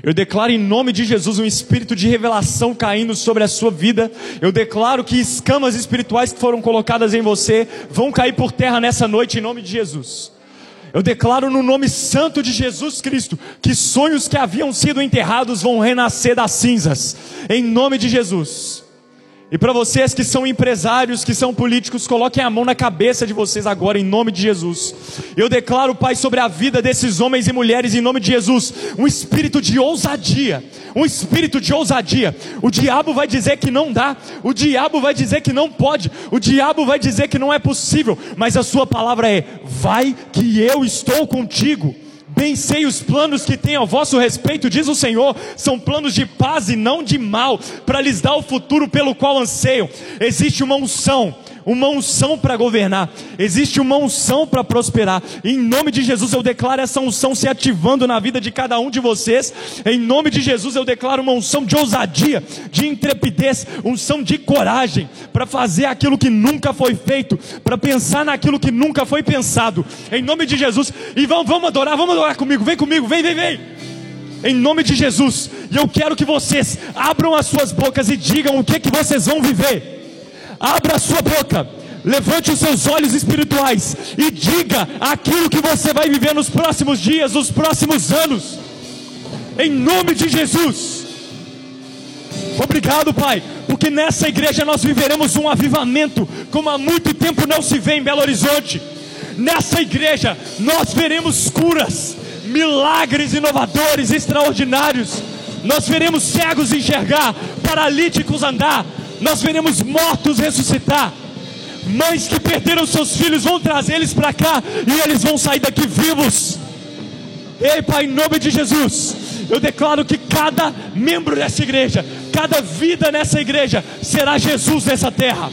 [SPEAKER 1] Eu declaro em nome de Jesus um espírito de revelação caindo sobre a sua vida. Eu declaro que escamas espirituais que foram colocadas em você vão cair por terra nessa noite em nome de Jesus. Eu declaro no nome santo de Jesus Cristo que sonhos que haviam sido enterrados vão renascer das cinzas, em nome de Jesus. E para vocês que são empresários, que são políticos, coloquem a mão na cabeça de vocês agora, em nome de Jesus. Eu declaro, Pai, sobre a vida desses homens e mulheres, em nome de Jesus, um espírito de ousadia. Um espírito de ousadia. O diabo vai dizer que não dá, o diabo vai dizer que não pode, o diabo vai dizer que não é possível, mas a Sua palavra é: vai que eu estou contigo. Bem sei os planos que tenho a vosso respeito, diz o Senhor, são planos de paz e não de mal, para lhes dar o futuro pelo qual anseiam. Existe uma unção uma unção para governar, existe uma unção para prosperar. Em nome de Jesus eu declaro essa unção se ativando na vida de cada um de vocês. Em nome de Jesus eu declaro uma unção de ousadia, de intrepidez, unção de coragem para fazer aquilo que nunca foi feito, para pensar naquilo que nunca foi pensado. Em nome de Jesus. E vamos, vamos adorar, vamos adorar comigo. Vem comigo, vem, vem, vem em nome de Jesus. E eu quero que vocês abram as suas bocas e digam o que que vocês vão viver. Abra a sua boca. Levante os seus olhos espirituais e diga aquilo que você vai viver nos próximos dias, nos próximos anos. Em nome de Jesus. Obrigado, Pai, porque nessa igreja nós viveremos um avivamento como há muito tempo não se vê em Belo Horizonte. Nessa igreja nós veremos curas, milagres inovadores, extraordinários. Nós veremos cegos enxergar, paralíticos andar, nós veremos mortos ressuscitar. Mães que perderam seus filhos vão trazer eles para cá e eles vão sair daqui vivos. Ei, Pai, em nome de Jesus, eu declaro que cada membro dessa igreja, cada vida nessa igreja será Jesus nessa terra.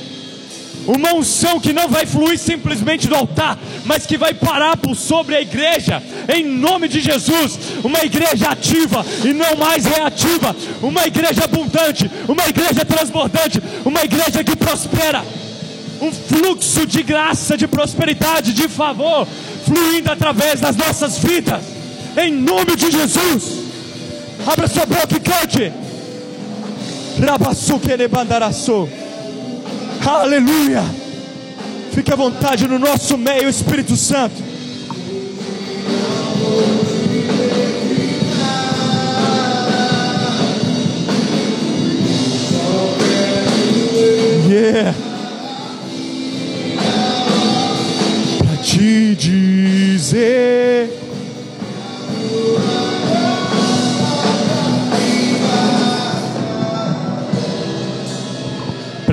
[SPEAKER 1] Uma unção que não vai fluir simplesmente do altar, mas que vai parar por sobre a igreja, em nome de Jesus. Uma igreja ativa e não mais reativa. Uma igreja abundante, uma igreja transbordante, uma igreja que prospera. Um fluxo de graça, de prosperidade, de favor, fluindo através das nossas vidas, em nome de Jesus. Abra sua boca e cante. Rabassu bandaraçu. Aleluia. Fique à vontade no nosso meio, Espírito Santo. Yeah. Pra te dizer.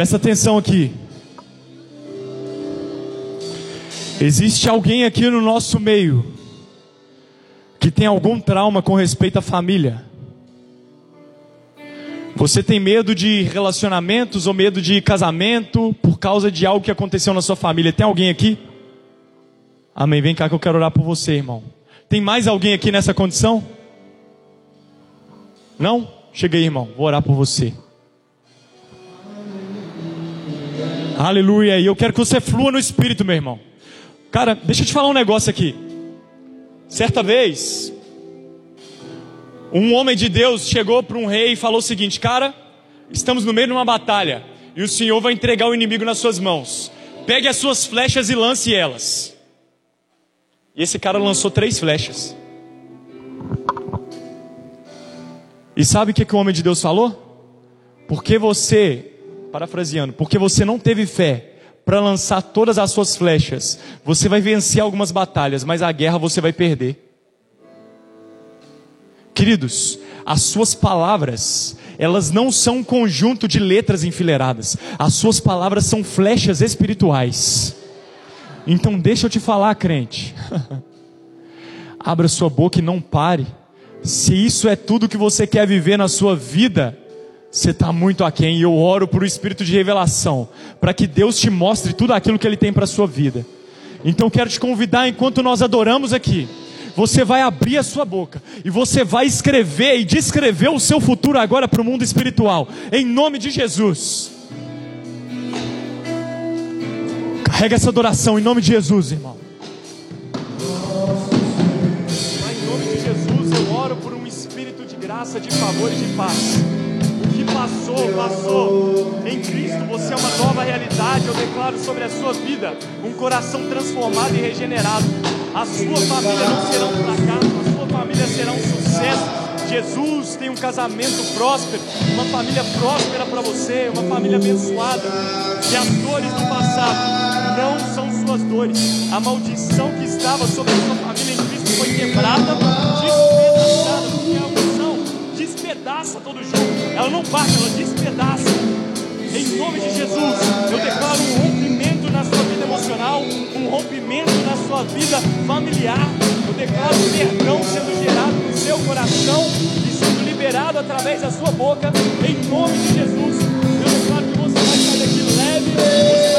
[SPEAKER 1] Presta atenção aqui. Existe alguém aqui no nosso meio que tem algum trauma com respeito à família. Você tem medo de relacionamentos ou medo de casamento por causa de algo que aconteceu na sua família? Tem alguém aqui? Amém. Vem cá que eu quero orar por você, irmão. Tem mais alguém aqui nessa condição? Não? Cheguei, irmão. Vou orar por você. Aleluia. E eu quero que você flua no espírito, meu irmão. Cara, deixa eu te falar um negócio aqui. Certa vez, um homem de Deus chegou para um rei e falou o seguinte: Cara, estamos no meio de uma batalha e o Senhor vai entregar o inimigo nas suas mãos. Pegue as suas flechas e lance elas. E esse cara lançou três flechas. E sabe o que, que o homem de Deus falou? Porque você parafraseando, porque você não teve fé para lançar todas as suas flechas, você vai vencer algumas batalhas, mas a guerra você vai perder. Queridos, as suas palavras, elas não são um conjunto de letras enfileiradas, as suas palavras são flechas espirituais. Então deixa eu te falar, crente. Abra sua boca e não pare. Se isso é tudo que você quer viver na sua vida, você está muito aquém e eu oro por um espírito de revelação, para que Deus te mostre tudo aquilo que Ele tem para a sua vida. Então quero te convidar, enquanto nós adoramos aqui, você vai abrir a sua boca e você vai escrever e descrever o seu futuro agora para o mundo espiritual, em nome de Jesus. Carrega essa adoração em nome de Jesus, irmão. Em nome de Jesus, eu oro por um espírito de graça, de favor e de paz passou, passou. Em Cristo você é uma nova realidade. Eu declaro sobre a sua vida um coração transformado e regenerado. A sua família não será um fracasso, a sua família será um sucesso. Jesus tem um casamento próspero, uma família próspera para você, uma família abençoada. E as dores do passado não são suas dores. A maldição que estava sobre a sua família em Cristo foi quebrada, despedaça todo jogo ela não parte, ela despedaça. Em nome de Jesus, eu declaro um rompimento na sua vida emocional, um rompimento na sua vida familiar. Eu declaro perdão sendo gerado no seu coração e sendo liberado através da sua boca. Em nome de Jesus, eu declaro que você vai sair daqui leve,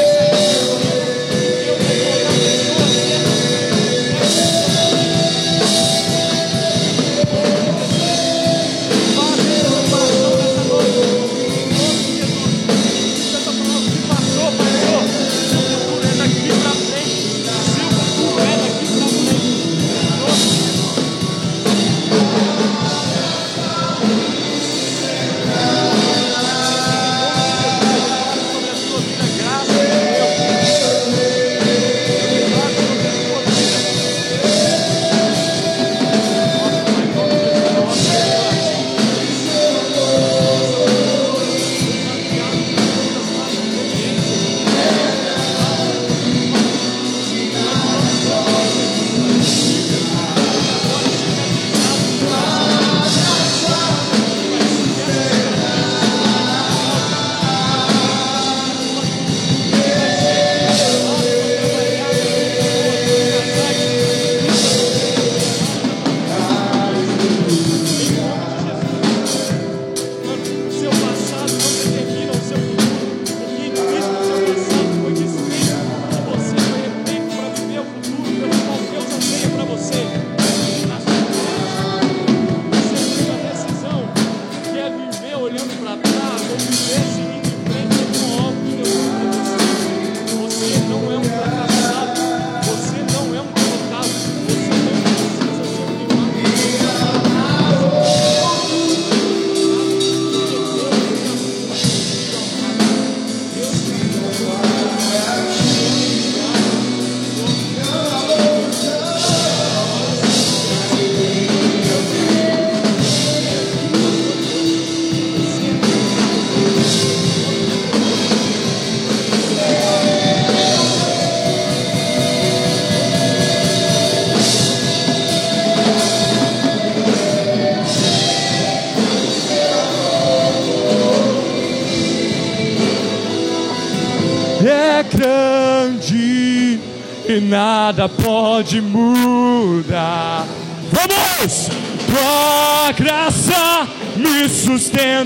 [SPEAKER 1] pode mudar. Vamos! Tua graça me sustenta,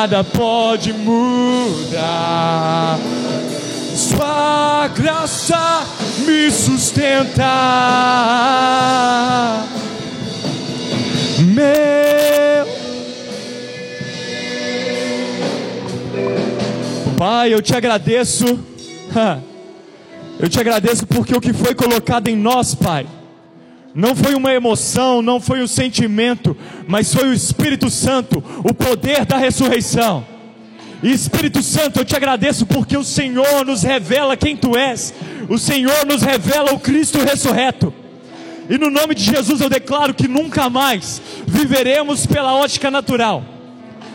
[SPEAKER 1] nada pode mudar. Sua graça me sustenta. Meu Pai, eu te agradeço. Eu te agradeço porque o que foi colocado em nós, Pai, não foi uma emoção, não foi um sentimento, mas foi o Espírito Santo, o poder da ressurreição. E Espírito Santo, eu te agradeço porque o Senhor nos revela quem tu és, o Senhor nos revela o Cristo ressurreto. E no nome de Jesus eu declaro que nunca mais viveremos pela ótica natural,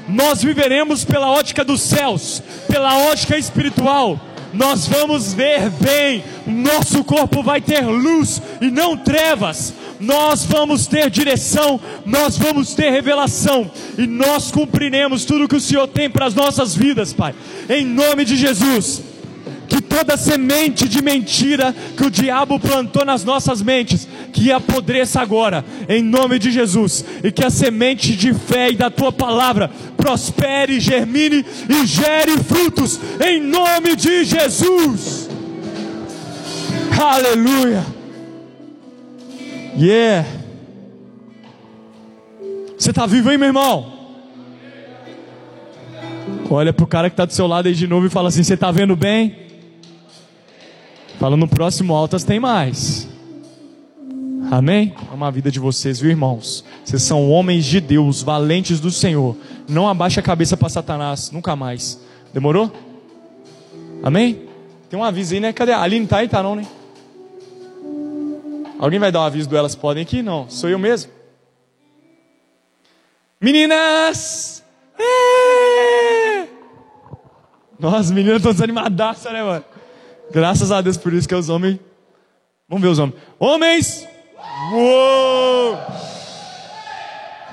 [SPEAKER 1] nós viveremos pela ótica dos céus, pela ótica espiritual nós vamos ver bem, nosso corpo vai ter luz e não trevas, nós vamos ter direção, nós vamos ter revelação. E nós cumpriremos tudo que o Senhor tem para as nossas vidas, Pai, em nome de Jesus que toda semente de mentira que o diabo plantou nas nossas mentes, que apodreça agora, em nome de Jesus, e que a semente de fé e da tua palavra prospere, germine e gere frutos, em nome de Jesus. Aleluia. Yeah. Você está vivo, hein, meu irmão? Olha para o cara que está do seu lado aí de novo e fala assim: Você está vendo bem? Fala no próximo altas tem mais. Amém? Ama a vida de vocês, viu, irmãos? Vocês são homens de Deus, valentes do Senhor. Não abaixe a cabeça para Satanás, nunca mais. Demorou? Amém? Tem um aviso aí, né? Cadê? A Aline tá aí? Tá não, né? Alguém vai dar um aviso do Elas Podem aqui? Não, sou eu mesmo. Meninas! É! Nossa, meninas estão desanimadaças, né, mano? Graças a Deus por isso que é os homens. Vamos ver os homens. Homens! Uou!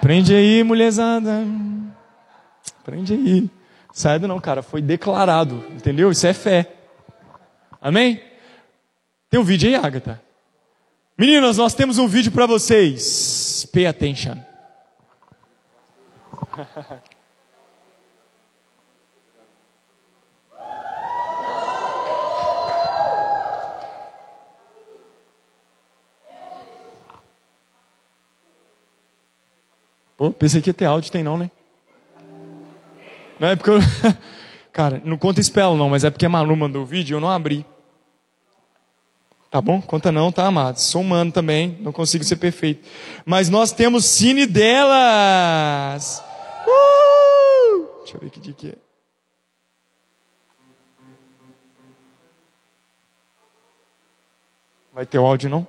[SPEAKER 1] Prende aí, mulherzada. Prende aí. Sai não, cara. Foi declarado. Entendeu? Isso é fé. Amém? Tem um vídeo aí, Agatha. Meninas, nós temos um vídeo para vocês. Pay attention. Pô, pensei que ia ter áudio, tem não, né? Não é porque eu... Cara, não conta spell não, mas é porque a Manu mandou o vídeo e eu não abri. Tá bom? Conta não, tá, amados? Sou humano também, não consigo ser perfeito. Mas nós temos cine delas. Uh! Deixa eu ver que dia que é. Vai ter áudio, não?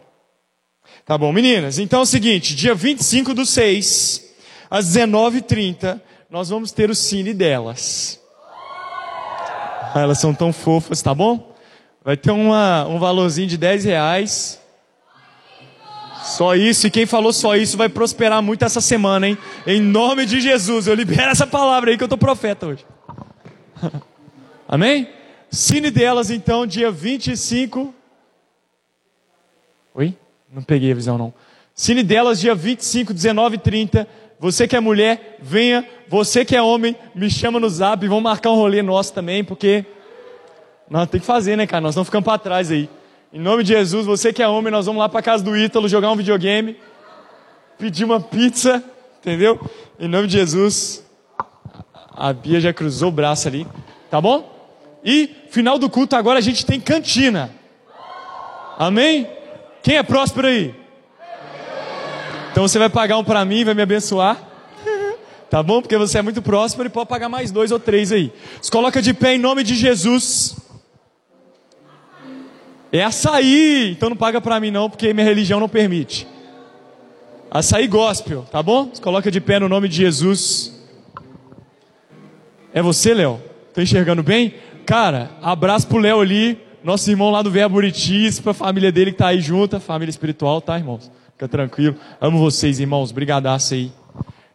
[SPEAKER 1] Tá bom, meninas. Então é o seguinte, dia 25 do 6, às 19h30, nós vamos ter o cine delas. Ah, elas são tão fofas, tá bom? Vai ter uma, um valorzinho de 10 reais. Só isso, e quem falou só isso vai prosperar muito essa semana, hein? Em nome de Jesus, eu libero essa palavra aí que eu tô profeta hoje. Amém? Cine delas, então, dia 25. Oi? Não peguei a visão, não. Cine delas, dia 25, 19 e 30. Você que é mulher, venha. Você que é homem, me chama no zap. Vamos marcar um rolê nosso também, porque nós tem que fazer, né, cara? Nós não ficamos para trás aí. Em nome de Jesus, você que é homem, nós vamos lá para casa do Ítalo jogar um videogame, pedir uma pizza, entendeu? Em nome de Jesus. A Bia já cruzou o braço ali, tá bom? E final do culto agora a gente tem cantina. Amém? Quem é próspero aí? Então você vai pagar um para mim, vai me abençoar. Tá bom? Porque você é muito próspero e pode pagar mais dois ou três aí. Se coloca de pé em nome de Jesus. É açaí, então não paga para mim não, porque minha religião não permite. Açaí gospel, tá bom? Se coloca de pé no nome de Jesus. É você, Léo? Tô enxergando bem? Cara, abraço pro Léo ali, nosso irmão lá do Verbo Buritis, pra família dele que tá aí junto, família espiritual, tá, irmãos? Fica tranquilo. Amo vocês, irmãos. Brigadaço aí.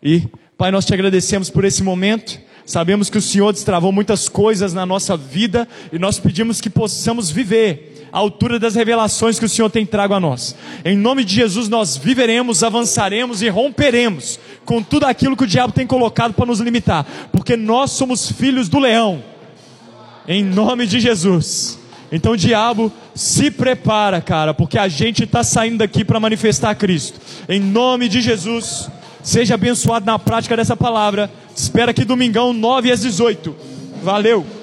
[SPEAKER 1] E, Pai, nós te agradecemos por esse momento. Sabemos que o Senhor destravou muitas coisas na nossa vida e nós pedimos que possamos viver à altura das revelações que o Senhor tem trago a nós. Em nome de Jesus nós viveremos, avançaremos e romperemos com tudo aquilo que o diabo tem colocado para nos limitar, porque nós somos filhos do leão. Em nome de Jesus. Então, diabo, se prepara, cara, porque a gente está saindo daqui para manifestar Cristo. Em nome de Jesus. Seja abençoado na prática dessa palavra. Espera que domingão 9 às 18. Valeu!